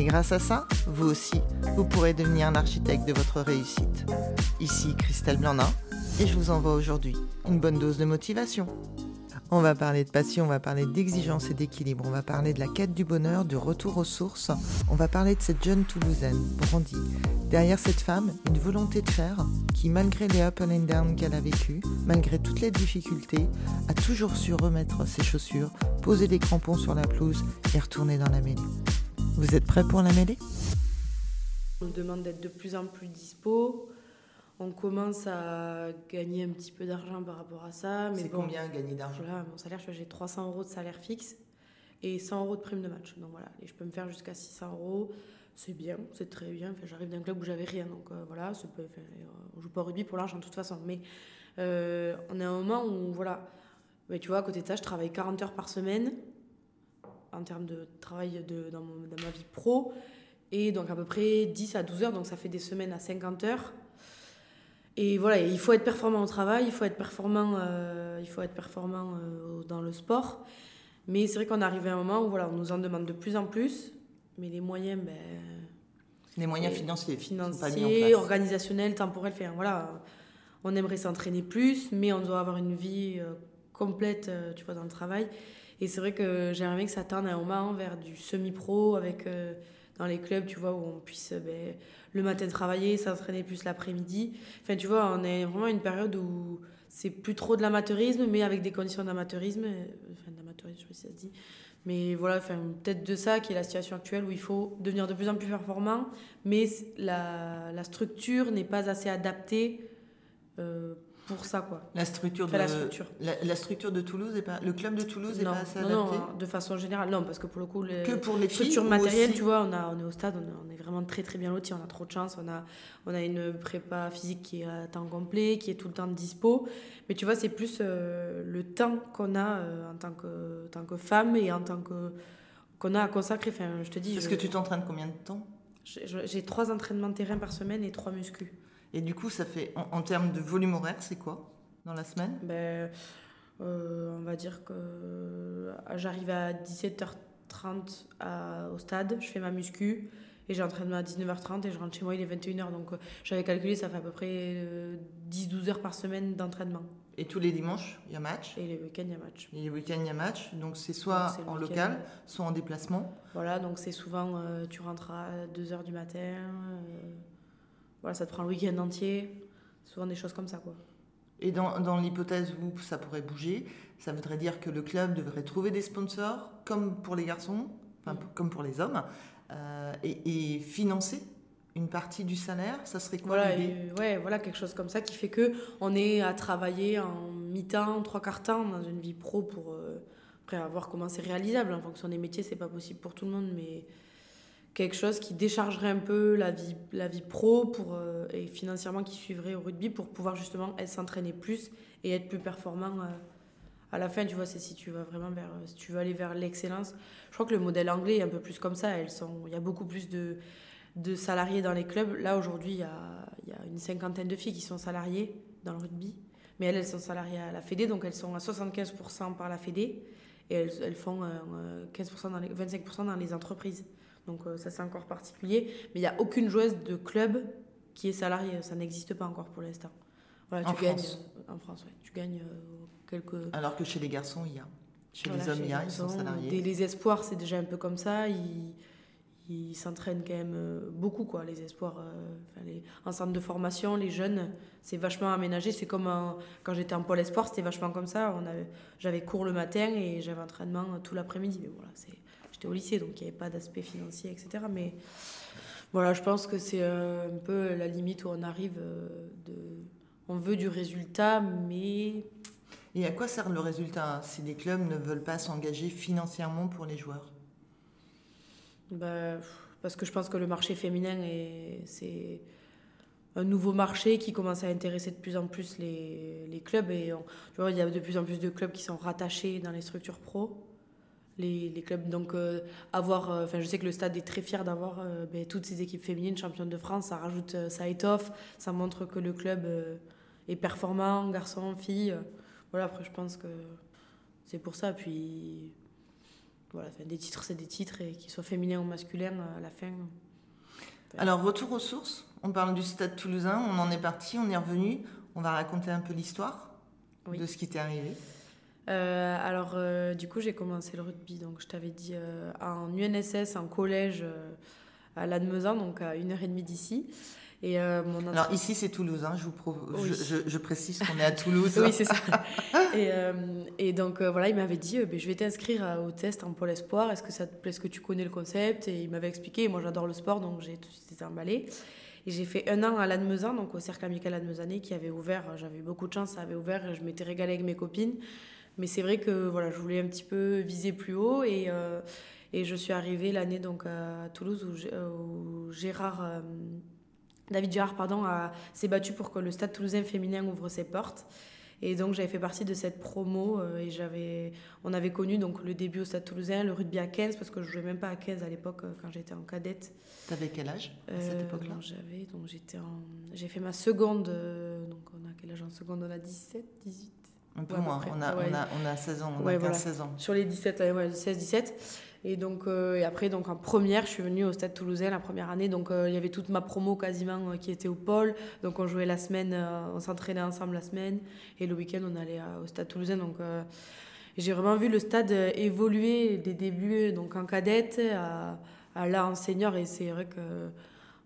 Et grâce à ça, vous aussi, vous pourrez devenir l'architecte de votre réussite. Ici Christelle Blandin, et je vous envoie aujourd'hui une bonne dose de motivation. On va parler de passion, on va parler d'exigence et d'équilibre, on va parler de la quête du bonheur, du retour aux sources, on va parler de cette jeune Toulousaine, Brandy. Derrière cette femme, une volonté de faire qui, malgré les up and down qu'elle a vécu, malgré toutes les difficultés, a toujours su remettre ses chaussures, poser les crampons sur la pelouse et retourner dans la mêlée. Vous êtes prêts pour la mêlée? On me demande d'être de plus en plus dispo. On commence à gagner un petit peu d'argent par rapport à ça. C'est combien gagner d'argent? Voilà, mon salaire, j'ai 300 euros de salaire fixe et 100 euros de prime de match. Donc voilà, et je peux me faire jusqu'à 600 euros. C'est bien, c'est très bien. Enfin, J'arrive d'un club où j'avais rien, donc euh, voilà, enfin, on joue pas au rugby pour l'argent de toute façon. Mais euh, on est à un moment où, voilà, mais tu vois, à côté de ça, je travaille 40 heures par semaine en termes de travail de, dans, dans ma vie pro. Et donc à peu près 10 à 12 heures, donc ça fait des semaines à 50 heures. Et voilà, il faut être performant au travail, il faut être performant, euh, il faut être performant euh, dans le sport. Mais c'est vrai qu'on arrive à un moment où voilà, on nous en demande de plus en plus, mais les moyens, ben, les moyens financiers, financiers, organisationnels, temporels, enfin, voilà, on aimerait s'entraîner plus, mais on doit avoir une vie euh, complète, tu vois, dans le travail. Et c'est vrai que j'aimerais bien que ça tende à un moment vers du semi-pro avec dans les clubs, tu vois, où on puisse ben, le matin travailler, s'entraîner plus l'après-midi. Enfin, tu vois, on est vraiment une période où c'est plus trop de l'amateurisme, mais avec des conditions d'amateurisme. Enfin, d'amateurisme, je sais pas si ça se dit. Mais voilà, enfin, peut-être de ça qui est la situation actuelle où il faut devenir de plus en plus performant, mais la, la structure n'est pas assez adaptée euh, pour ça quoi. La structure de la structure. La, structure de Toulouse est pas le club de Toulouse non, est pas assez non, adapté. Non, de façon générale non parce que pour le coup les que pour les structures matérielles tu vois on a on est au stade on, est vraiment très très bien lotis on a trop de chance on a on a une prépa physique qui est à temps complet qui est tout le temps dispo mais tu vois c'est plus euh, le temps qu'on a euh, en tant que tant que femme et en tant que qu'on a à consacrer enfin je te dis. Est-ce que tu t'entraînes combien de temps? J'ai trois entraînements de terrain par semaine et trois muscles. Et du coup, ça fait, en, termes de volume horaire, c'est quoi dans la semaine? Ben, euh, On va dire que euh, j'arrive à 17h30 au stade, je fais ma muscu et j'entraîne à 19h30 et je rentre chez moi, il est 21h. Donc euh, j'avais calculé, ça fait à peu près 10-12 heures par semaine d'entraînement. Et tous les dimanches, il y a match? Et les week-ends, il y a match. Et les week-ends, il y a match. Donc c'est soit en local, soit en déplacement. Voilà, donc c'est souvent, tu rentres à 2h du matin. Voilà, ça te prend le week-end entier. Souvent des choses comme ça, quoi. Et dans, dans l'hypothèse où ça pourrait bouger, ça voudrait dire que le club devrait trouver des sponsors, comme pour les garçons, enfin, mm. comme pour les hommes, euh, et, et, financer une partie du salaire. Ça serait quoi voilà, ouais, voilà, quelque chose comme ça qui fait que on est à travailler en mi-temps, trois quarts temps dans une vie pro pour euh, après voir comment c'est réalisable. En fonction des métiers, c'est pas possible pour tout le monde, mais quelque chose qui déchargerait un peu la vie, la vie pro pour, euh, et financièrement qui suivrait au rugby pour pouvoir justement s'entraîner plus et être plus performant euh, à la fin. Tu vois, c'est si tu vas vraiment vers, si tu veux aller vers l'excellence. Je crois que le modèle anglais est un peu plus comme ça. Il y a beaucoup plus de, salariés dans les clubs. Là, aujourd'hui, il y a, une cinquantaine de filles qui sont salariées dans le rugby. Mais elles, elles sont salariées à la Fédé, donc elles sont à 75% par la Fédé et elles, font 15% euh, dans les, 25% dans les entreprises. Donc euh, ça c'est encore particulier. Mais il n'y a aucune joueuse de club qui est salariée. Ça n'existe pas encore pour l'instant. Voilà, en tu France. gagnes euh, en France, ouais. Tu gagnes euh, quelques. Alors que chez les garçons, il y a. Chez les hommes, il y a, ils sont salariés. les espoirs, c'est déjà un peu comme ça. Ils, ils s'entraînent quand même beaucoup, quoi. Les espoirs, les, en centre de formation, les jeunes, c'est vachement aménagé. C'est comme quand j'étais en pôle espoir, c'était vachement comme ça. On j'avais cours le matin et j'avais entraînement tout l'après-midi. Mais voilà, c'est j'étais au lycée, donc il n'y avait pas d'aspect financier, etc. Mais voilà, je pense que c'est euh, un peu la limite où on arrive. Euh, de... On veut du résultat, mais. Et à quoi sert le résultat si les clubs ne veulent pas s'engager financièrement pour les joueurs? Bah, parce que je pense que le marché féminin, c'est un nouveau marché qui commence à intéresser de plus en plus les, les clubs. Et tu vois, il y a de plus en plus de clubs qui sont rattachés dans les structures pro. Les, les clubs, donc euh, avoir, euh, enfin je sais que le stade est très fier d'avoir euh, ben, toutes ces équipes féminines championnes de France, ça rajoute, ça étoffe, ça montre que le club est performant, garçon, fille. voilà, après je pense que c'est pour ça. Puis voilà, des titres, c'est des titres, et qu'ils soient féminins ou masculins, à la fin. Alors, retour aux sources. On parle du stade toulousain, on en est parti, on est revenu. On va raconter un peu l'histoire de ce qui t'est arrivé. Euh, alors, euh, du coup, j'ai commencé le rugby, donc je t'avais dit euh, en UNSS, en collège à Lannemezan, donc à une heure et demie d'ici. Et euh, Alors ici c'est Toulouse, hein, je, vous je, je, précise qu'on est à Toulouse. oui c'est ça. et, euh, et, donc euh, voilà, il m'avait dit, ben, je vais t'inscrire au test en pôle espoir, est-ce que ça te plaît, est-ce que tu connais le concept? Et il m'avait expliqué, moi j'adore le sport, donc j'ai tout de suite été emballée. Et j'ai fait un an à Lannemezan, donc au cercle amical Lannemezanais, qui avait ouvert, j'avais eu beaucoup de chance, ça avait ouvert, je m'étais régalée avec mes copines. Mais c'est vrai que voilà, je voulais un petit peu viser plus haut et, et je suis arrivée l'année donc à Toulouse où, où Gérard David Girard pardon, s'est battu pour que le Stade toulousain féminin ouvre ses portes. Et donc j'avais fait partie de cette promo euh, et j'avais, on avait connu donc le début au Stade Toulousain, le rugby à 15 parce que je jouais même pas à 15 à l'époque euh, quand j'étais en cadette. T'avais quel âge à cette euh, époque-là? J'avais donc j'étais en, j'ai fait ma seconde donc on a quel âge? En seconde On a 17, 18. Un peu moins. On a, on, a, on a 16 ans, on a 15, 16 ans. Sur les 17, ouais, 16, 17. Et donc euh, et après donc en première, je suis venue au Stade Toulousain la première année. Donc euh, il y avait toute ma promo quasiment euh, qui était au pôle. Donc on jouait la semaine, on s'entraînait ensemble la semaine et le week-end on allait au Stade Toulousain. Donc j'ai vraiment vu le stade évoluer des débuts donc en cadette à, à là en senior et c'est vrai que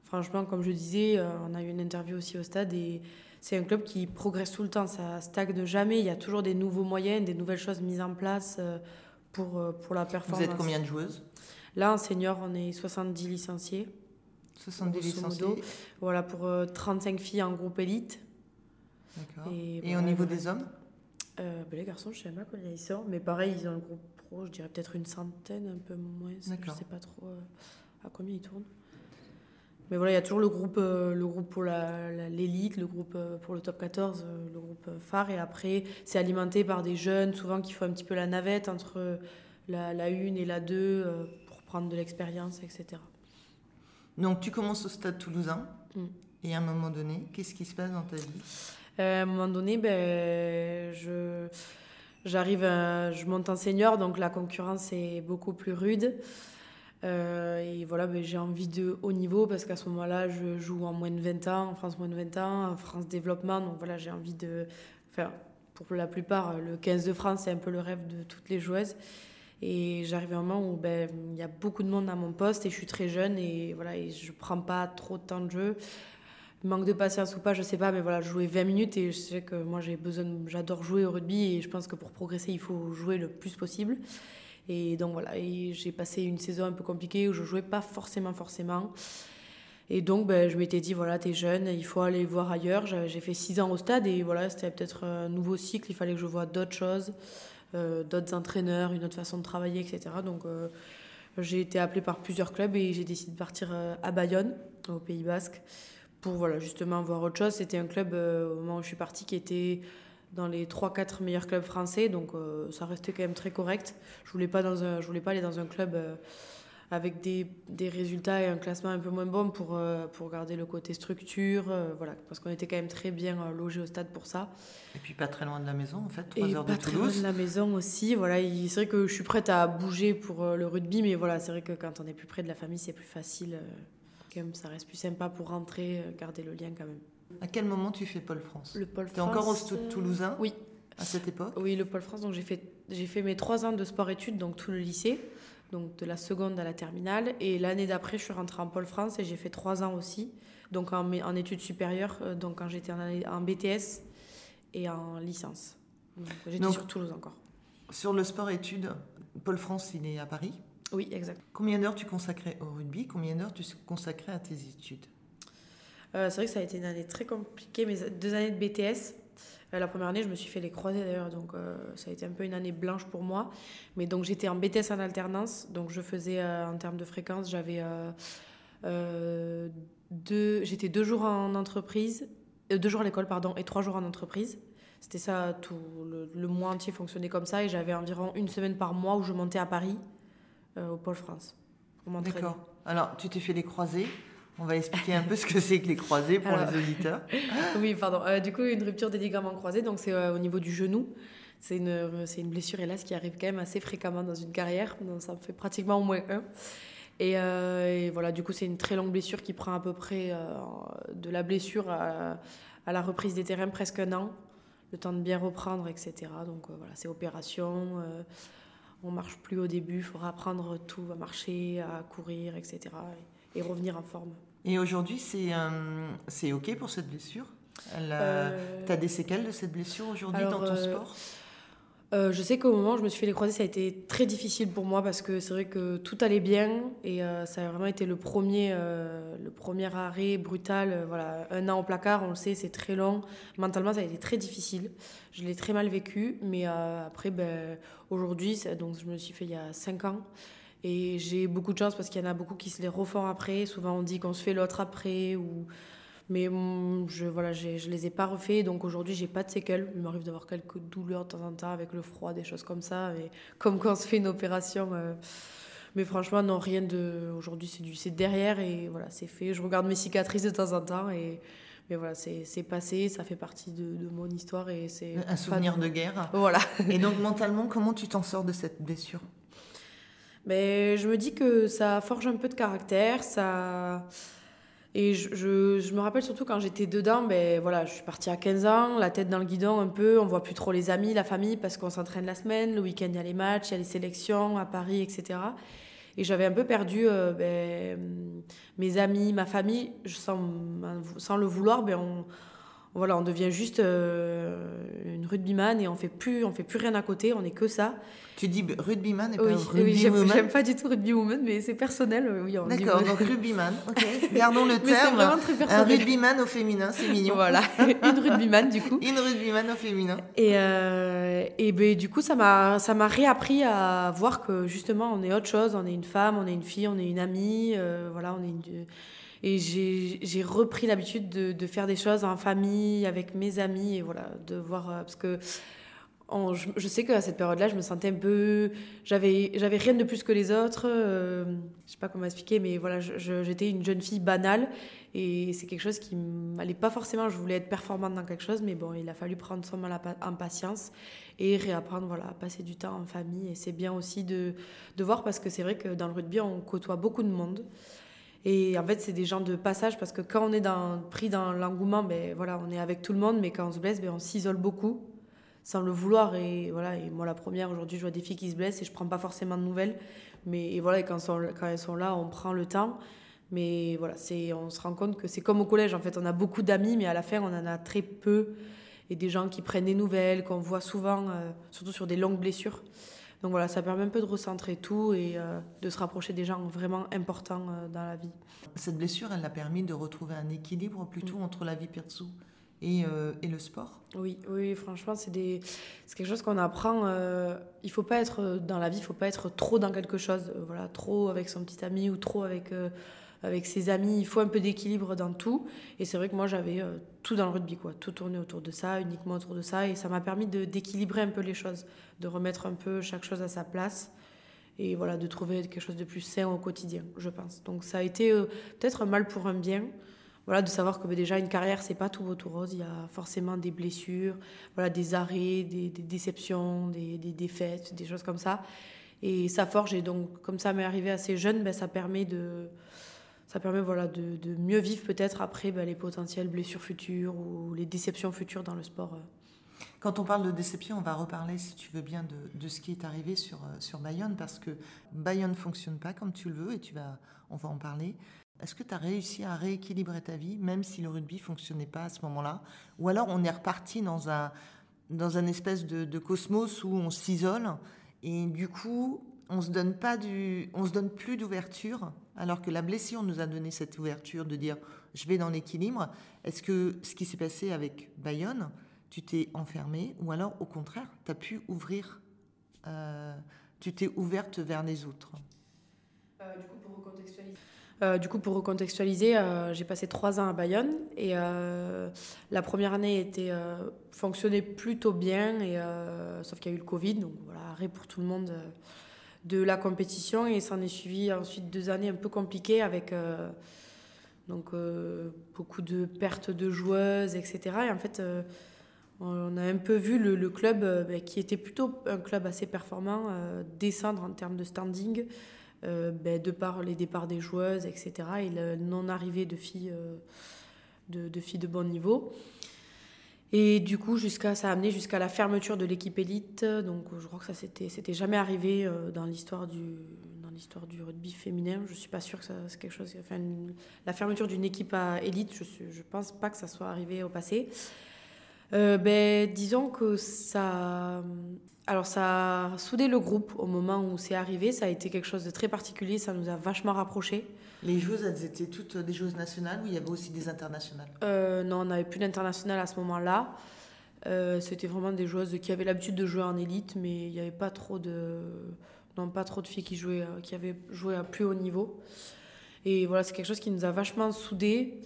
franchement comme je disais, on a eu une interview aussi au stade et c'est un club qui progresse tout le temps, ça stagne jamais, il y a toujours des nouveaux moyens, des nouvelles choses mises en place pour, euh, pour la performance. Vous êtes combien de joueuses? Là, en senior, on est 70 licenciés. 70 licenciés Voilà, pour 35 euh, filles en groupe élite. D'accord. Et, au niveau des hommes? Euh, ben, Les garçons, je ne sais pas combien ils sont, mais pareil, ils ont un groupe pro, je dirais peut-être une centaine, un peu moins. Je ne sais pas trop à combien ils tournent. Mais voilà, il y a toujours le groupe, le groupe pour l'élite, le groupe pour le top 14, le groupe phare. Et après, c'est alimenté par des jeunes, souvent qui font un petit peu la navette entre la, la 1 et la 2 pour prendre de l'expérience, etc. Donc tu commences au stade toulousain. Mm. Et à un moment donné, qu'est-ce qui se passe dans ta vie? À un moment donné, ben, je, j'arrive, je monte en senior, donc la concurrence est beaucoup plus rude. Euh, et voilà, ben, j'ai envie de haut niveau parce qu'à ce moment-là, je joue en moins de 20 ans, en France moins de 20 ans, en France développement. Donc voilà, j'ai envie de. Enfin, pour la plupart, le 15 de France, c'est un peu le rêve de toutes les joueuses. Et j'arrive à un moment où ben, il y a beaucoup de monde à mon poste et je suis très jeune et voilà, et je prends pas trop de temps de jeu. Manque de patience ou pas, je sais pas, mais voilà, jouer 20 minutes et je sais que moi j'ai besoin, j'adore jouer au rugby et je pense que pour progresser, il faut jouer le plus possible. Et donc voilà, j'ai passé une saison un peu compliquée où je jouais pas forcément, forcément. Et donc, ben, je m'étais dit, voilà, t'es jeune, il faut aller voir ailleurs. J'ai fait six ans au stade et voilà, c'était peut-être un nouveau cycle, il fallait que je voie d'autres choses, euh, d'autres entraîneurs, une autre façon de travailler, etc. Donc, euh, j'ai été appelée par plusieurs clubs et j'ai décidé de partir euh, à Bayonne, au Pays Basque, pour voilà, justement voir autre chose. C'était un club, au moment où je suis partie, qui était dans les 3-4 meilleurs clubs français, donc euh, ça restait quand même très correct. Je voulais pas dans un, je voulais pas aller dans un club euh, avec des, des, résultats et un classement un peu moins bon pour, euh, pour garder le côté structure, voilà, parce qu'on était quand même très bien logé au stade pour ça. Et puis pas très loin de la maison en fait, 3 et heures pas très loin de la maison aussi, voilà. C'est vrai que je suis prête à bouger pour le rugby, mais voilà, c'est vrai que quand on est plus près de la famille, c'est plus facile, quand même, ça reste plus sympa pour rentrer, garder le lien quand même. À quel moment tu fais Pôle France Le Pôle France. Tu es encore au Stade Toulousain Oui. À cette époque Oui, le Pôle France. Donc j'ai fait, j'ai fait mes trois ans de sport-études, donc tout le lycée, donc de la seconde à la terminale. Et l'année d'après, je suis rentrée en Pôle France et j'ai fait trois ans aussi, donc en, en études supérieures, euh, donc quand j'étais en, en, BTS et en licence. J'étais sur Toulouse encore. Sur le sport-études, Pôle France, il est à Paris Oui, exact. Combien d'heures tu consacrais au rugby? Combien d'heures tu consacrais à tes études? euh, c'est vrai que ça a été une année très compliquée, mais deux années de BTS. la première année, je me suis fait les croisés d'ailleurs, donc ça a été un peu une année blanche pour moi. Mais donc j'étais en BTS en alternance, donc je faisais en termes de fréquence, j'avais deux, j'étais deux jours en entreprise, deux jours à l'école pardon, et trois jours en entreprise. C'était ça, tout le, mois entier fonctionnait comme ça, et j'avais environ une semaine par mois où je montais à Paris, au Pôle France, D'accord. Alors tu t'es fait les croisés. On va expliquer un peu ce que c'est que les croisés pour les auditeurs. oui, pardon. Euh, du coup, une rupture des ligaments croisés, donc c'est euh, au niveau du genou. C'est une, c'est une blessure, hélas, qui arrive quand même assez fréquemment dans une carrière. Donc ça fait pratiquement au moins un. Et, euh, voilà, du coup, c'est une très longue blessure qui prend à peu près de la blessure à, la reprise des terrains presque un an, le temps de bien reprendre, etc. Donc voilà, c'est opération. on marche plus au début, il faudra apprendre tout, à marcher, à courir, etc et revenir en forme. Et aujourd'hui, c'est c'est OK pour cette blessure? Euh... Tu as des séquelles de cette blessure aujourd'hui dans ton euh, sport? euh, je sais qu'au moment où je me suis fait les croisés, ça a été très difficile pour moi parce que c'est vrai que tout allait bien et euh, ça a vraiment été le premier, le premier arrêt brutal. voilà, un an au placard, on le sait, c'est très long. Mentalement, ça a été très difficile. Je l'ai très mal vécu, mais après, ben, aujourd'hui, donc je me suis fait il y a 5 ans. Et j'ai beaucoup de chance parce qu'il y en a beaucoup qui se les refont après. Souvent, on dit qu'on se fait l'autre après. Ou... Mais mm, je voilà, je les ai pas refaits. Donc aujourd'hui, j'ai pas de séquelles. Il m'arrive d'avoir quelques douleurs de temps en temps avec le froid, des choses comme ça. Mais comme quand on se fait une opération. Euh, mais franchement, non, rien de. Aujourd'hui, c'est du derrière et voilà, c'est fait. Je regarde mes cicatrices de temps en temps et. Mais voilà, c'est passé, ça fait partie de, de mon histoire et c'est. Un souvenir de guerre. Voilà. et donc, mentalement, comment tu t'en sors de cette blessure? Mais je me dis que ça forge un peu de caractère, ça... Et je, je, me rappelle surtout quand j'étais dedans, ben voilà, je suis partie à 15 ans, la tête dans le guidon un peu, on voit plus trop les amis, la famille, parce qu'on s'entraîne la semaine, le week-end il y a les matchs, il y a les sélections à Paris, etc. Et j'avais un peu perdu euh, ben, mes amis, ma famille, sans, sans le vouloir, ben voilà, on devient juste euh, une rugbyman et on fait plus, on fait plus rien à côté, on est que ça. Tu dis rugbyman et pas oui, rugby oui, j'aime pas du tout rugbywoman, mais c'est personnel. Oui, D'accord, donc rugbyman, ok. Gardons le terme. Vraiment très personnel. Un rugbyman au féminin, c'est mignon. Voilà, une rugbyman du coup. Une rugbyman au féminin. Et, euh, et ben, du coup, ça m'a, ça m'a réappris à voir que justement, on est autre chose, on est une femme, on est une fille, on est une amie, euh, voilà, on est une et j'ai repris l'habitude de, faire des choses en famille, avec mes amis, et voilà, de voir. Euh, parce que je, sais qu'à cette période-là, je me sentais un peu. J'avais rien de plus que les autres. Euh, je sais pas comment expliquer, mais voilà, j'étais une jeune fille banale. Et c'est quelque chose qui m'allait pas forcément. Je voulais être performante dans quelque chose, mais bon, il a fallu prendre son mal en patience et réapprendre voilà, à passer du temps en famille. Et c'est bien aussi de, de voir parce que c'est vrai que dans le rugby, on côtoie beaucoup de monde. Et en fait, c'est des gens de passage parce que quand on est dans, pris dans l'engouement, ben, voilà, on est avec tout le monde, mais quand on se blesse, ben, on s'isole beaucoup sans le vouloir. Et, voilà, et moi, la première, aujourd'hui, je vois des filles qui se blessent et je prends pas forcément de nouvelles. Mais et voilà, quand, elles sont là, on prend le temps. Mais voilà, on se rend compte que c'est comme au collège. En fait, on a beaucoup d'amis, mais à la fin, on en a très peu. Et des gens qui prennent des nouvelles, qu'on voit souvent, euh, surtout sur des longues blessures. Donc voilà, ça permet un peu de recentrer tout et euh, de se rapprocher des gens vraiment importants euh, dans la vie. Cette blessure, elle a permis de retrouver un équilibre plutôt mm. entre la vie perso et, euh, et, le sport? Oui, oui franchement, c'est des... quelque chose qu'on apprend. il faut pas être dans la vie, il faut pas être trop dans quelque chose, voilà, trop avec son petit ami ou trop avec avec ses amis, il faut un peu d'équilibre dans tout. Et c'est vrai que moi, j'avais euh, tout dans le rugby, quoi. Tout tourné autour de ça, uniquement autour de ça. Et ça m'a permis d'équilibrer un peu les choses, de remettre un peu chaque chose à sa place. Et voilà, de trouver quelque chose de plus sain au quotidien, je pense. Donc ça a été euh, peut-être un mal pour un bien. Voilà, de savoir que bah, déjà une carrière, c'est pas tout beau tout rose. Il y a forcément des blessures, voilà, des arrêts, des, déceptions, des, des, défaites, des choses comme ça. Et ça forge. Et donc, comme ça m'est arrivé assez jeune, ben, ça permet de, ça permet voilà, de, de mieux vivre peut-être après bah, les potentielles blessures futures ou les déceptions futures dans le sport. Euh. Quand on parle de déception, on va reparler, si tu veux bien, de, de ce qui est arrivé sur, euh, sur Bayonne, parce que Bayonne ne fonctionne pas comme tu le veux, et tu vas, on va en parler. Est-ce que tu as réussi à rééquilibrer ta vie, même si le rugby fonctionnait pas à ce moment-là? Ou alors on est reparti dans un, dans un espèce de, de cosmos où on s'isole, et du coup, on se se donne plus d'ouverture, alors que la blessure nous a donné cette ouverture de dire je vais dans l'équilibre. Est-ce que ce qui s'est passé avec Bayonne, tu t'es enfermée ou alors au contraire, tu as pu ouvrir, euh, tu t'es ouverte vers les autres? Du coup, pour recontextualiser. Euh, du coup, pour recontextualiser, euh, j'ai passé trois ans à Bayonne et euh, la première année était fonctionnait plutôt bien, et, sauf qu'il y a eu le Covid, donc voilà, arrêt pour tout le monde de la compétition et s'en est suivi ensuite deux années un peu compliquées avec donc beaucoup de pertes de joueuses, etc. Et en fait, on a un peu vu le, club ben, qui était plutôt un club assez performant descendre en termes de standing. Euh, ben, de par les départs des joueuses, etc., et la non-arrivée de filles, euh, de, filles de bon niveau. Et du coup, jusqu'à, ça a amené jusqu'à la fermeture de l'équipe élite. Donc, je crois que ça c'était, c'était jamais arrivé euh, dans l'histoire du, dans l'histoire du rugby féminin. Je suis pas sûre que ça, c'est quelque chose. Enfin, la fermeture d'une équipe à élite, je, je pense pas que ça soit arrivé au passé. ben, disons que ça, alors ça a soudé le groupe au moment où c'est arrivé, ça a été quelque chose de très particulier, ça nous a vachement rapprochés. Les joueuses, elles étaient toutes des joueuses nationales ou il y avait aussi des internationales? Euh, Non, on n'avait plus d'internationales à ce moment-là. Euh, c'était vraiment des joueuses qui avaient l'habitude de jouer en élite, mais il n'y avait pas trop de, non, pas trop de filles qui, jouaient, euh, qui avaient joué à plus haut niveau. Et voilà, c'est quelque chose qui nous a vachement soudés.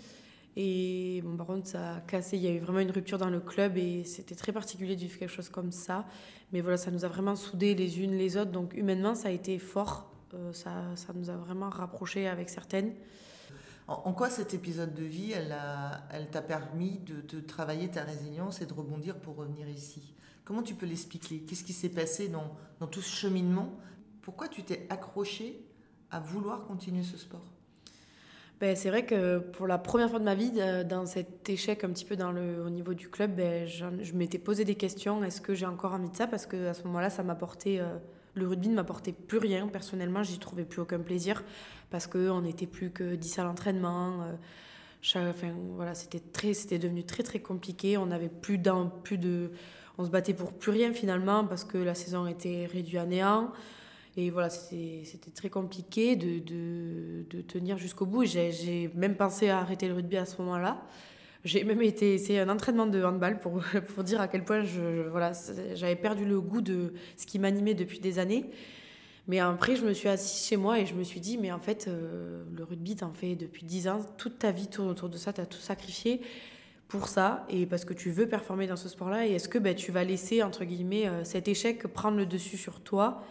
Et bon, par contre, ça a cassé. Il y a eu vraiment une rupture dans le club et c'était très particulier de vivre quelque chose comme ça. Mais voilà, ça nous a vraiment soudés les unes les autres. Donc humainement, ça a été fort. Euh, ça, ça, nous a vraiment rapprochés avec certaines. En, quoi cet épisode de vie, elle, elle t'a permis de, de, travailler ta résilience et de rebondir pour revenir ici? Comment tu peux l'expliquer? Qu'est-ce qui s'est passé dans, dans tout ce cheminement? Pourquoi tu t'es accroché à vouloir continuer ce sport? Ben, c'est vrai que pour la première fois de ma vie, euh, dans cet échec un petit peu dans le, au niveau du club, ben, je, m'étais posé des questions. Est-ce que j'ai encore envie de ça? Parce qu'à ce moment-là, ça m'apportait. Euh, le rugby ne m'apportait plus rien. Personnellement, j'y trouvais plus aucun plaisir parce qu'on n'était plus que 10 à l'entraînement. Euh, voilà, c'était très, devenu très très compliqué. On avait plus d'un, plus de, on se battait pour plus rien finalement parce que la saison était réduite à néant. Et voilà, c'était très compliqué de, de, de tenir jusqu'au bout. J'ai même pensé à arrêter le rugby à ce moment-là. J'ai même été essayer un entraînement de handball pour, pour dire à quel point je, voilà, j'avais perdu le goût de ce qui m'animait depuis des années. Mais après, je me suis assise chez moi et je me suis dit, mais en fait, euh, le rugby, t'en fais depuis 10 ans, toute ta vie tourne autour de ça, t'as tout sacrifié pour ça et parce que tu veux performer dans ce sport-là. Et est-ce que ben, tu vas laisser, entre guillemets, euh, cet échec prendre le dessus sur toi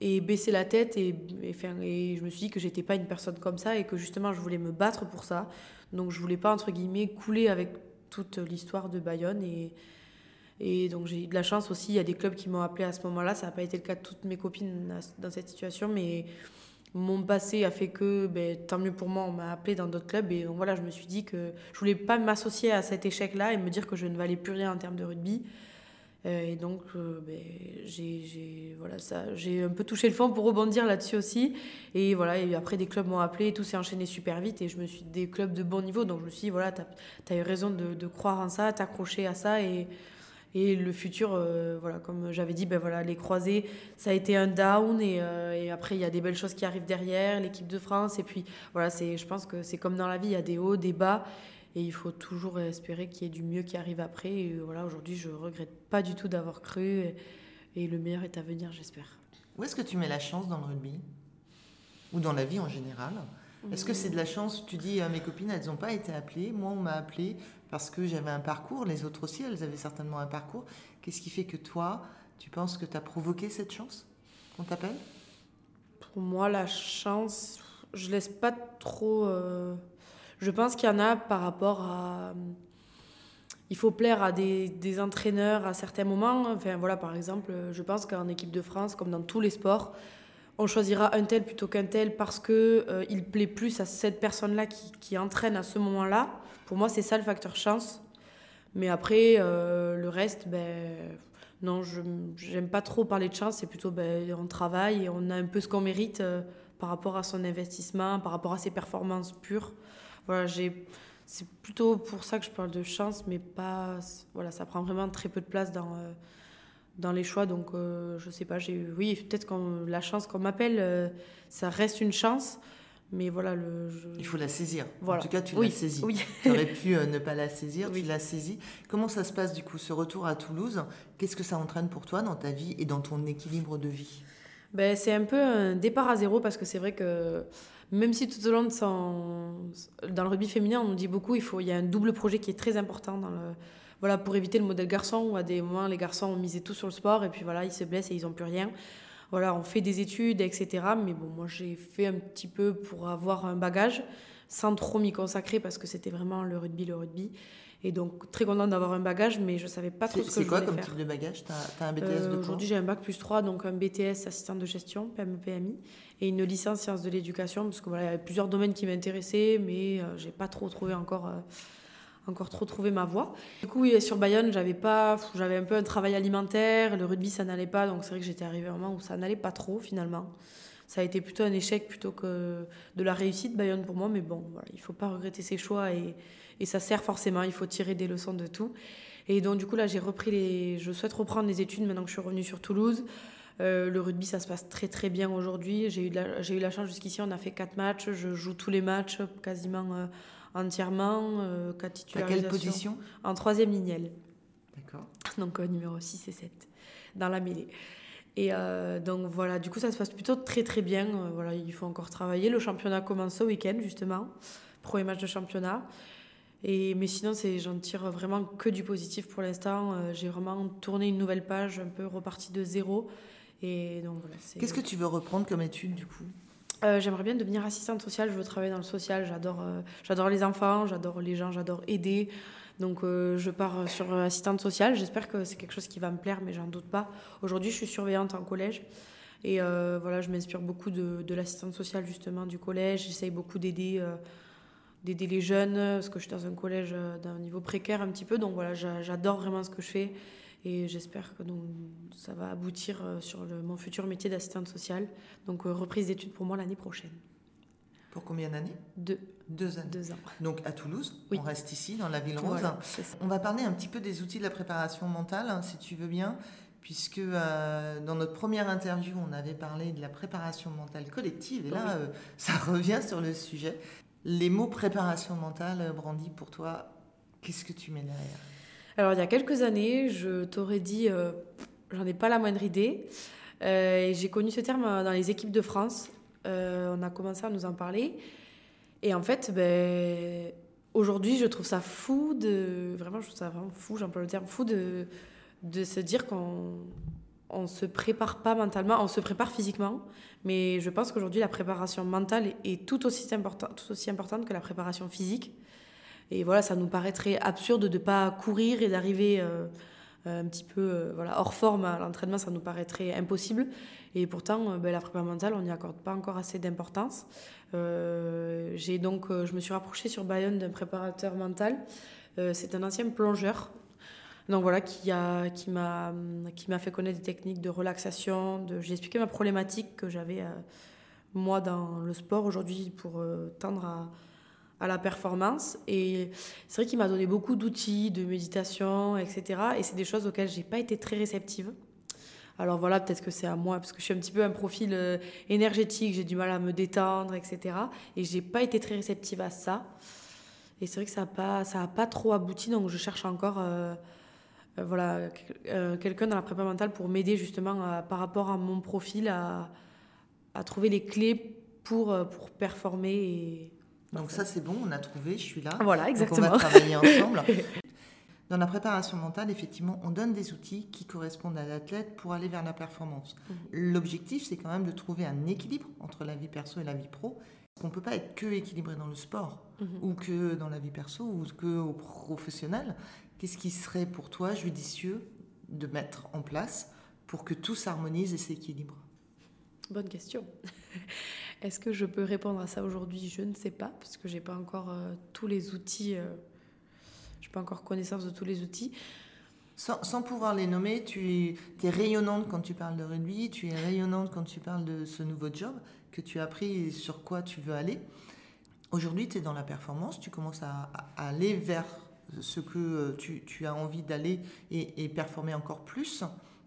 et baisser la tête et, et je me suis dit que j'étais pas une personne comme ça et que justement je voulais me battre pour ça donc je voulais pas entre guillemets couler avec toute l'histoire de Bayonne et, et donc j'ai eu de la chance aussi. Il y a des clubs qui m'ont appelé à ce moment-là. Ça n'a pas été le cas de toutes mes copines dans cette situation mais mon passé a fait que ben, tant mieux pour moi on m'a appelé dans d'autres clubs. Et donc voilà je me suis dit que je voulais pas m'associer à cet échec là et me dire que je ne valais plus rien en termes de rugby et donc, euh, ben, j'ai voilà, un peu touché le fond pour rebondir là-dessus aussi. Et voilà, et après, des clubs m'ont appelé et tout s'est enchaîné super vite. Et je me suis des clubs de bon niveau. Donc, je me suis dit, voilà, tu as, eu raison de, de croire en ça, t'accrocher à ça. Et, et le futur, euh, voilà, comme j'avais dit, ben voilà, les croisés, ça a été un down. Et, et après, il y a des belles choses qui arrivent derrière, l'équipe de France. Et puis, voilà, je pense que c'est comme dans la vie, il y a des hauts, des bas. Et il faut toujours espérer qu'il y ait du mieux qui arrive après. Et voilà, aujourd'hui, je regrette pas du tout d'avoir cru. Et, le meilleur est à venir, j'espère. Où est-ce que tu mets la chance dans le rugby? Ou dans la vie en général? Est-ce que c'est de la chance? Tu dis, mes copines, elles n'ont pas été appelées. Moi, on m'a appelé parce que j'avais un parcours. Les autres aussi, elles avaient certainement un parcours. Qu'est-ce qui fait que toi, tu penses que tu as provoqué cette chance? Qu'on t'appelle? Pour moi, la chance, je laisse pas trop. Euh, je pense qu'il y en a par rapport à. Il faut plaire à des, des, entraîneurs à certains moments. Enfin, voilà, par exemple, je pense qu'en équipe de France, comme dans tous les sports, on choisira un tel plutôt qu'un tel parce que euh, il plaît plus à cette personne-là qui, qui, entraîne à ce moment-là. Pour moi, c'est ça le facteur chance. Mais après, euh, le reste, ben, non, je n'aime pas trop parler de chance. C'est plutôt, ben, on travaille et on a un peu ce qu'on mérite euh, par rapport à son investissement, par rapport à ses performances pures voilà, j'ai c'est plutôt pour ça que je parle de chance, mais pas. Voilà, ça prend vraiment très peu de place dans, euh, dans les choix. Donc, euh, je sais pas, j'ai oui, peut-être que la chance qu'on m'appelle, euh, ça reste une chance, Mais voilà, le, il faut la saisir. Voilà. En tout cas, tu oui. l'as saisie. Oui. tu aurais pu euh, ne pas la saisir, Oui. tu l'as saisie. Comment ça se passe du coup, ce retour à Toulouse? Qu'est-ce que ça entraîne pour toi dans ta vie et dans ton équilibre de vie? Ben, c'est un peu un départ à zéro parce que c'est vrai que même si tout au long de son... Dans le rugby féminin, on dit beaucoup, il, faut... il y a un double projet qui est très important dans le... Voilà, pour éviter le modèle garçon où à des moments les garçons ont misé tout sur le sport et puis voilà, ils se blessent et ils n'ont plus rien. Voilà, on fait des études, etc. Mais bon, moi j'ai fait un petit peu pour avoir un bagage sans trop m'y consacrer parce que c'était vraiment le rugby, le rugby. Et donc très contente d'avoir un bagage, mais je savais pas trop C'est ce que c'est je quoi voulais comme type de bagage? Tu as, un BTS Euh, de quoi? Aujourd'hui, j'ai un bac plus 3, donc un BTS assistant de gestion, PME, PMI, et une licence sciences de l'éducation, parce que voilà, il y avait plusieurs domaines qui m'intéressaient, mais euh, j'ai pas trop trouvé encore, euh, encore trop trouvé ma voie. Du coup, sur Bayonne, j'avais pas, j'avais un peu un travail alimentaire, le rugby ça n'allait pas, donc c'est vrai que j'étais arrivée à un moment où ça n'allait pas trop finalement. Ça a été plutôt un échec plutôt que de la réussite Bayonne pour moi, mais bon, voilà, il faut pas regretter ses choix et, et ça sert forcément, il faut tirer des leçons de tout. Et donc du coup là j'ai repris les, je souhaite reprendre les études maintenant que je suis revenue sur Toulouse. Euh, le rugby ça se passe très très bien aujourd'hui. J'ai eu la, j'ai eu la chance jusqu'ici on a fait quatre matchs, je joue tous les matchs quasiment euh, entièrement, euh, À quelle position? En troisième lignelle D'accord. donc euh, numéro 6 et 7 dans la mêlée. Et donc voilà, du coup ça se passe plutôt très très bien. Voilà, il faut encore travailler. Le championnat commence ce week-end justement, premier match de championnat. Et, mais sinon, j'en tire vraiment que du positif pour l'instant. Euh, j'ai vraiment tourné une nouvelle page, un peu reparti de zéro. Et donc voilà. Qu'est-ce que tu veux reprendre comme étude du coup? Euh, J'aimerais bien devenir assistante sociale. Je veux travailler dans le social. J'adore, euh, j'adore les enfants, j'adore les gens, j'adore aider. Donc euh, je pars sur assistante sociale. J'espère que c'est quelque chose qui va me plaire, mais j'en doute pas. Aujourd'hui, je suis surveillante en collège. Et voilà, je m'inspire beaucoup de, de l'assistante sociale justement du collège. J'essaye beaucoup d'aider, d'aider les jeunes, parce que je suis dans un collège euh, d'un niveau précaire un petit peu. Donc voilà, j'a- j'adore vraiment ce que je fais. Et j'espère que donc, ça va aboutir euh, sur le- mon futur métier d'assistante sociale. Donc euh, reprise d'études pour moi l'année prochaine. Pour combien d'années? Deux, Deux années. deux ans. Donc à Toulouse, Oui. on reste ici dans la ville rose. Voilà. On va parler un petit peu des outils de la préparation mentale, hein, si tu veux bien, puisque euh, dans notre première interview, on avait parlé de la préparation mentale collective, et là, euh, ça revient sur le sujet. Les mots préparation mentale, euh, Brandy, pour toi, qu'est-ce que tu mets derrière? Alors, il y a quelques années, je t'aurais dit, euh, j'en ai pas la moindre idée. Euh, j'ai connu ce terme dans les équipes de France. On a commencé à nous en parler. Et en fait, ben, aujourd'hui, je trouve ça fou de. Vraiment, je trouve ça vraiment fou, j'emploie le terme fou de se dire qu'on on se prépare pas mentalement, on se prépare physiquement. Mais je pense qu'aujourd'hui, la préparation mentale est tout aussi, tout aussi importante que la préparation physique. Et voilà, ça nous paraîtrait absurde de ne pas courir et d'arriver euh, un petit peu euh, voilà, hors forme à l'entraînement, ça nous paraîtrait impossible. Et pourtant, euh, ben, la prépa mentale, on n'y accorde pas encore assez d'importance. Euh, donc, euh, je me suis rapprochée sur Bayonne d'un préparateur mental. Euh, c'est un ancien plongeur. Donc voilà, qui qui m'a, qui m'a fait connaître des techniques de relaxation. J'ai expliqué ma problématique que j'avais euh, moi dans le sport aujourd'hui pour euh, tendre à, à la performance. Et c'est vrai qu'il m'a donné beaucoup d'outils, de méditation, etc. Et c'est des choses auxquelles j'ai pas été très réceptive. Alors voilà, peut-être que c'est à moi, parce que je suis un petit peu un profil euh, énergétique, j'ai du mal à me détendre, etc. Et j'ai pas été très réceptive à ça. Et c'est vrai que ça n'a pas, pas trop abouti, donc je cherche encore voilà, quel- euh, quelqu'un dans la prépa mentale pour m'aider justement à- par rapport à mon profil à, à trouver les clés pour, euh, pour performer. Et... Donc ça, c'est bon, on a trouvé, je suis là. Voilà, Donc, exactement. on va travailler ensemble. Dans la préparation mentale, effectivement, on donne des outils qui correspondent à l'athlète pour aller vers la performance. Mhm. L'objectif, c'est quand même de trouver un équilibre entre la vie perso et la vie pro. On ne peut pas être que équilibré dans le sport Mhm. ou que dans la vie perso ou que au professionnel. Qu'est-ce qui serait pour toi judicieux de mettre en place pour que tout s'harmonise et s'équilibre? Bonne question. Est-ce que je peux répondre à ça aujourd'hui? Je ne sais pas, parce que j'ai pas encore euh, tous les outils. Euh, je n'ai pas encore connaissance de tous les outils. Sans, sans pouvoir les nommer, tu es rayonnante quand tu parles de rugby, tu es rayonnante quand tu parles de ce nouveau job que tu as pris et sur quoi tu veux aller. Aujourd'hui, tu es dans la performance, tu commences à, à aller vers ce que euh, tu, as envie d'aller et, performer encore plus.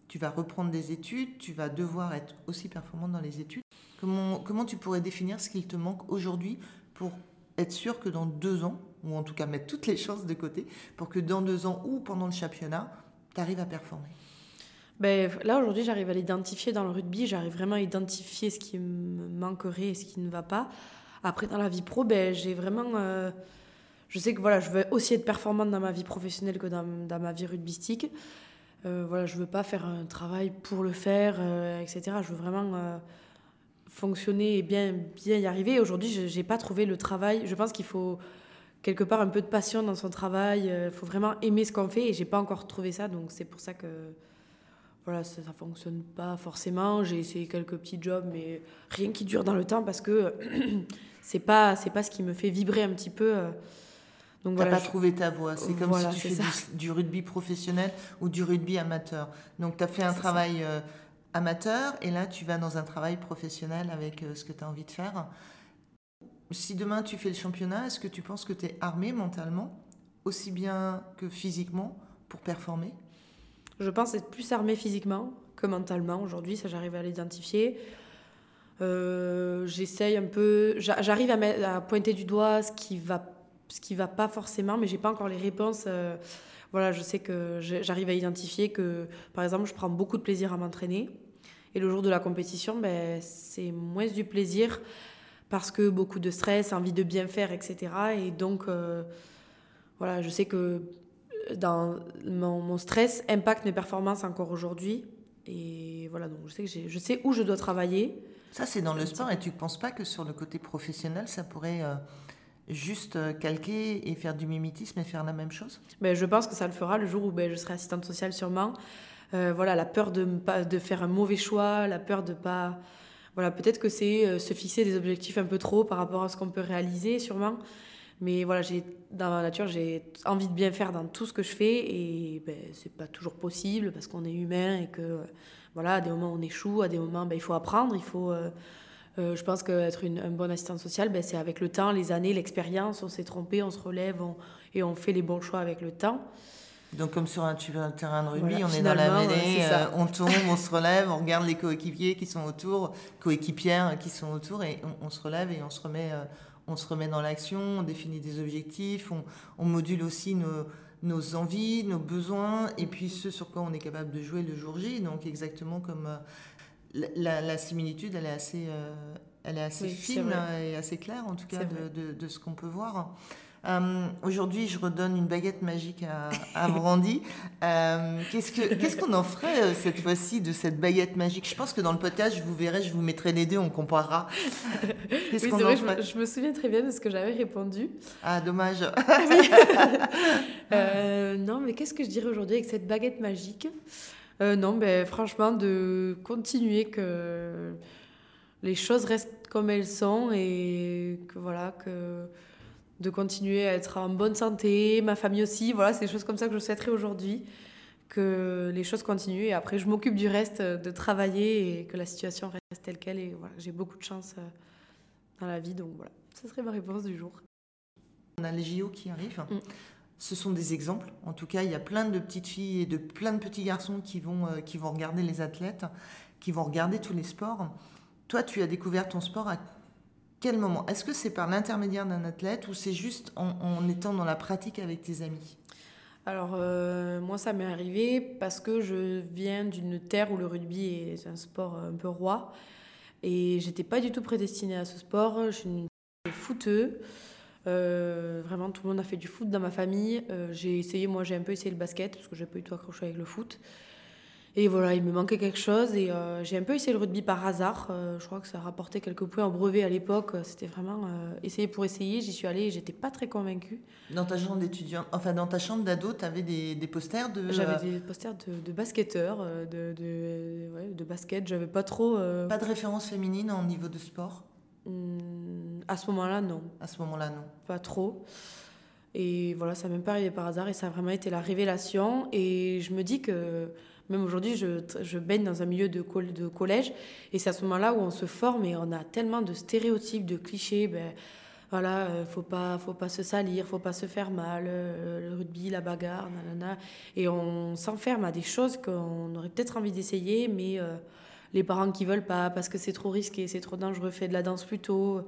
Tu vas reprendre des études, tu vas devoir être aussi performante dans les études. Comment, comment tu pourrais définir ce qu'il te manque aujourd'hui pour être sûr que dans deux ans, ou en tout cas mettre toutes les chances de côté, pour que dans deux ans ou pendant le championnat, tu arrives à performer? Ben, Là, aujourd'hui, j'arrive à l'identifier dans le rugby, j'arrive vraiment à identifier ce qui me manquerait et ce qui ne va pas. Après, dans la vie pro, ben, j'ai vraiment... Euh, je sais que voilà, je veux aussi être performante dans ma vie professionnelle que dans, ma vie rugbystique. Euh, voilà, je veux pas faire un travail pour le faire, euh, etc. Je veux vraiment euh, fonctionner et bien, y arriver. Aujourd'hui, je n'ai pas trouvé le travail. Je pense qu'il faut quelque part un peu de passion dans son travail. Il faut vraiment aimer ce qu'on fait et j'ai pas encore trouvé ça. Donc c'est pour ça que voilà, ça, ne fonctionne pas forcément. J'ai essayé quelques petits jobs, mais rien qui dure dans le temps parce que c'est pas pas ce qui me fait vibrer un petit peu. Donc n'as pas trouvé ta voie. C'est comme si tu fais du, rugby professionnel ou du rugby amateur. Donc tu as fait un travail euh, amateur et là tu vas dans un travail professionnel avec euh, ce que tu as envie de faire. Si demain tu fais le championnat, est-ce que tu penses que tu es armé mentalement, aussi bien que physiquement, pour performer? Je pense être plus armé physiquement que mentalement aujourd'hui, ça j'arrive à l'identifier. Euh, j'essaye un peu, j'arrive à, à, pointer du doigt ce qui va ce qui va pas forcément, mais j'ai pas encore les réponses. Euh, voilà, je sais que j'arrive à identifier que, par exemple, je prends beaucoup de plaisir à m'entraîner. Et le jour de la compétition, ben, c'est moins du plaisir parce que beaucoup de stress, envie de bien faire, etc. Et donc, euh, voilà, je sais que dans mon, mon, stress impacte mes performances encore aujourd'hui. Et voilà, donc je sais, que je sais où je dois travailler. Ça, c'est dans le sport. Et tu ne penses pas que sur le côté professionnel, ça pourrait... Euh, juste euh, calquer et faire du mimétisme et faire la même chose? Ben, Je pense que ça le fera le jour où ben, je serai assistante sociale sûrement. Euh, voilà, la peur de, de faire un mauvais choix, la peur de pas... Voilà, peut-être que c'est euh, se fixer des objectifs un peu trop par rapport à ce qu'on peut réaliser sûrement. Mais voilà, j'ai dans la nature, j'ai envie de bien faire dans tout ce que je fais et ben, c'est pas toujours possible parce qu'on est humain et que voilà, à des moments on échoue, à des moments ben, il faut apprendre, il faut je pense qu'être une, un bon assistante sociale, ben, c'est avec le temps, les années, l'expérience. On s'est trompé, on se relève et on fait les bons choix avec le temps. Donc comme sur un, terrain de rugby, on est dans la mêlée, euh, on tombe, on se relève, on regarde les coéquipiers qui sont autour, coéquipières qui sont autour, et on, se relève et on se remet, euh, on se remet dans l'action, on définit des objectifs, on, on module aussi nos, nos, envies, nos besoins, et puis ce sur quoi on est capable de jouer le jour J. Donc exactement comme la, similitude, elle est assez, euh, elle est assez fine et assez claire, en tout cas, de, de, ce qu'on peut voir. Euh, aujourd'hui, je redonne une baguette magique à, à Brandy. Euh, qu'est-ce qu'on en ferait cette fois-ci de cette baguette magique? Je pense que dans le podcast, je vous verrai, je vous mettrai les deux, on comparera. Oui, c'est vrai, je me, souviens très bien de ce que j'avais répondu. Ah, dommage. non, mais qu'est-ce que je dirais aujourd'hui avec cette baguette magique? Euh, non, ben, franchement, de continuer que les choses restent comme elles sont et que voilà, que de continuer à être en bonne santé, ma famille aussi. Voilà, c'est des choses comme ça que je souhaiterais aujourd'hui, que les choses continuent et après je m'occupe du reste, de travailler et que la situation reste telle qu'elle. Et voilà, j'ai beaucoup de chance euh, dans la vie, donc voilà, ce serait ma réponse du jour. On a les JO qui arrivent. Mm ce sont des exemples. En tout cas, il y a plein de petites filles et de plein de petits garçons qui vont, euh, qui vont regarder les athlètes, qui vont regarder tous les sports. Toi, tu as découvert ton sport à quel moment? Est-ce que c'est par l'intermédiaire d'un athlète ou c'est juste en, étant dans la pratique avec tes amis? Alors, euh, moi, ça m'est arrivé parce que je viens d'une terre où le rugby est un sport un peu roi. Et j'étais pas du tout prédestinée à ce sport. Je suis une footeux. Euh, vraiment, tout le monde a fait du foot dans ma famille. Euh, j'ai essayé, moi, j'ai un peu essayé le basket parce que j'ai pas eu tout accroché avec le foot. Et voilà, il me manquait quelque chose et euh, j'ai un peu essayé le rugby par hasard. je crois que ça a rapporté quelques points en brevet à l'époque. C'était vraiment essayer pour essayer. J'y suis allée et j'étais pas très convaincue. Dans ta chambre d'étudiant, enfin dans ta chambre d'ado, tu avais des, des, posters de. J'avais des posters de, de basketteurs, de, de, ouais, de basket. J'avais pas trop. Pas de référence féminine en niveau de sport? À ce moment-là, non. À ce moment-là, non. Pas trop. Et voilà, ça m'est pas arrivé par hasard et ça a vraiment été la révélation. Et je me dis que même aujourd'hui, je, je, baigne dans un milieu de, de collège et c'est à ce moment-là où on se forme et on a tellement de stéréotypes, de clichés. Ben, voilà, euh, faut pas, faut pas se salir, faut pas se faire mal, euh, le rugby, la bagarre, nanana. Et on s'enferme à des choses qu'on aurait peut-être envie d'essayer, mais euh, les parents qui veulent pas parce que c'est trop risqué, c'est trop dangereux, fais de la danse plutôt.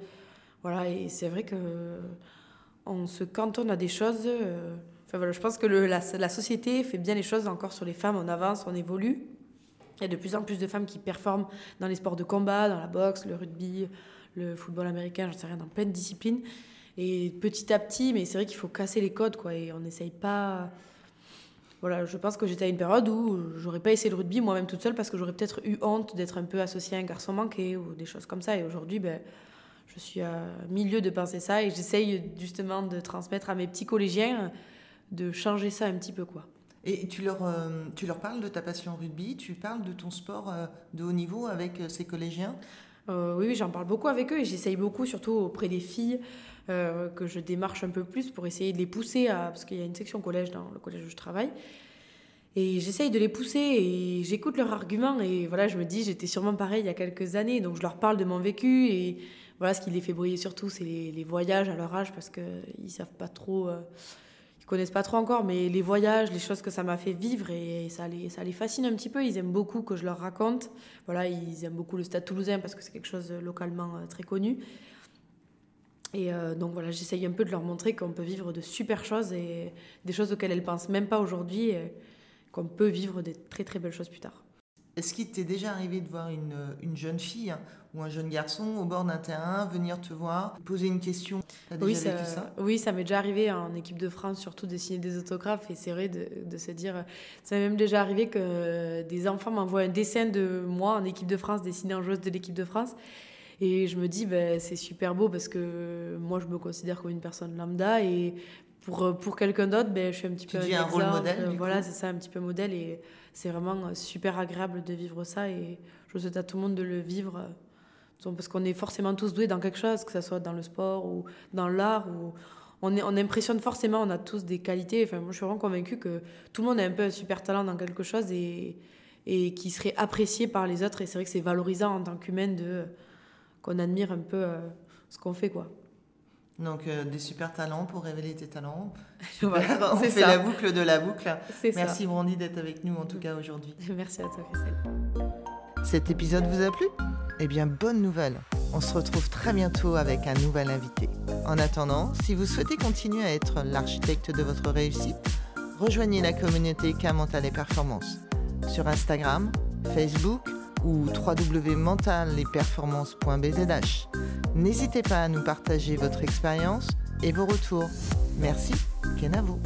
Voilà, et c'est vrai que on se cantonne à des choses. Euh, enfin voilà, je pense que la, la, société fait bien les choses encore sur les femmes, on avance, on évolue. Il y a de plus en plus de femmes qui performent dans les sports de combat, dans la boxe, le rugby, le football américain, j'en sais rien, dans plein de disciplines. Et petit à petit, mais c'est vrai qu'il faut casser les codes, quoi, et on n'essaye pas voilà, je pense que j'étais à une période où j'aurais pas essayé le rugby moi-même toute seule parce que j'aurais peut-être eu honte d'être un peu associée à un garçon manqué ou des choses comme ça. Et aujourd'hui, ben, je suis à milieu de penser ça et j'essaye justement de transmettre à mes petits collégiens de changer ça un petit peu. quoi. Et tu leur, euh, tu leur parles de ta passion rugby, tu parles de ton sport euh, de haut niveau avec euh, ces collégiens? Oui, oui j'en parle beaucoup avec eux et j'essaye beaucoup, surtout auprès des filles. Euh, que je démarche un peu plus pour essayer de les pousser à. Parce qu'il y a une section collège dans le collège où je travaille. Et j'essaye de les pousser et j'écoute leurs arguments. Et voilà, je me dis, j'étais sûrement pareil il y a quelques années. Donc je leur parle de mon vécu. Et voilà, ce qui les fait briller surtout, c'est les, voyages à leur âge parce qu'ils savent pas trop. Euh, ils connaissent pas trop encore, mais les voyages, les choses que ça m'a fait vivre et ça les, ça les fascine un petit peu. Ils aiment beaucoup que je leur raconte. Voilà, ils aiment beaucoup le stade toulousain parce que c'est quelque chose localement euh, très connu. Et euh, donc voilà, j'essaye un peu de leur montrer qu'on peut vivre de super choses et des choses auxquelles elles pensent même pas aujourd'hui, qu'on peut vivre des très très belles choses plus tard. Est-ce qu'il t'est déjà arrivé de voir une, une jeune fille hein, ou un jeune garçon au bord d'un terrain venir te voir, poser une question? Oui, ça, ça? Oui, ça m'est déjà arrivé en équipe de France, surtout de signer des autographes. Et c'est vrai de, de, se dire. Ça m'est même déjà arrivé que des enfants m'envoient un dessin de moi en équipe de France, dessiné en joueuse de l'équipe de France. Et je me dis, ben, c'est super beau parce que moi, je me considère comme une personne lambda et pour, pour quelqu'un d'autre, ben, je suis un petit tu peu. Tu un, un rôle modèle. voilà, c'est ça, un petit peu modèle. Et c'est vraiment super agréable de vivre ça. Et je souhaite à tout le monde de le vivre. Parce qu'on est forcément tous doués dans quelque chose, que ce soit dans le sport ou dans l'art. Ou on, est, on impressionne forcément, on a tous des qualités. Enfin, moi, je suis vraiment convaincue que tout le monde a un peu un super talent dans quelque chose et, et qui serait apprécié par les autres. Et c'est vrai que c'est valorisant en tant qu'humaine de qu'on admire un peu euh, ce qu'on fait, quoi. Donc euh, des super talents pour révéler tes talents. Super. On fait la boucle de la boucle. Merci ça. Brandy d'être avec nous en tout cas aujourd'hui. Merci à toi Christelle. Cet épisode vous a plu? Eh bien bonne nouvelle. On se retrouve très bientôt avec un nouvel invité. En attendant, si vous souhaitez continuer à être l'architecte de votre réussite, rejoignez la communauté K Mental et Performance sur Instagram, Facebook ou www.mentalesperformances.bzh. N'hésitez pas à nous partager votre expérience et vos retours. Merci, Kenavo.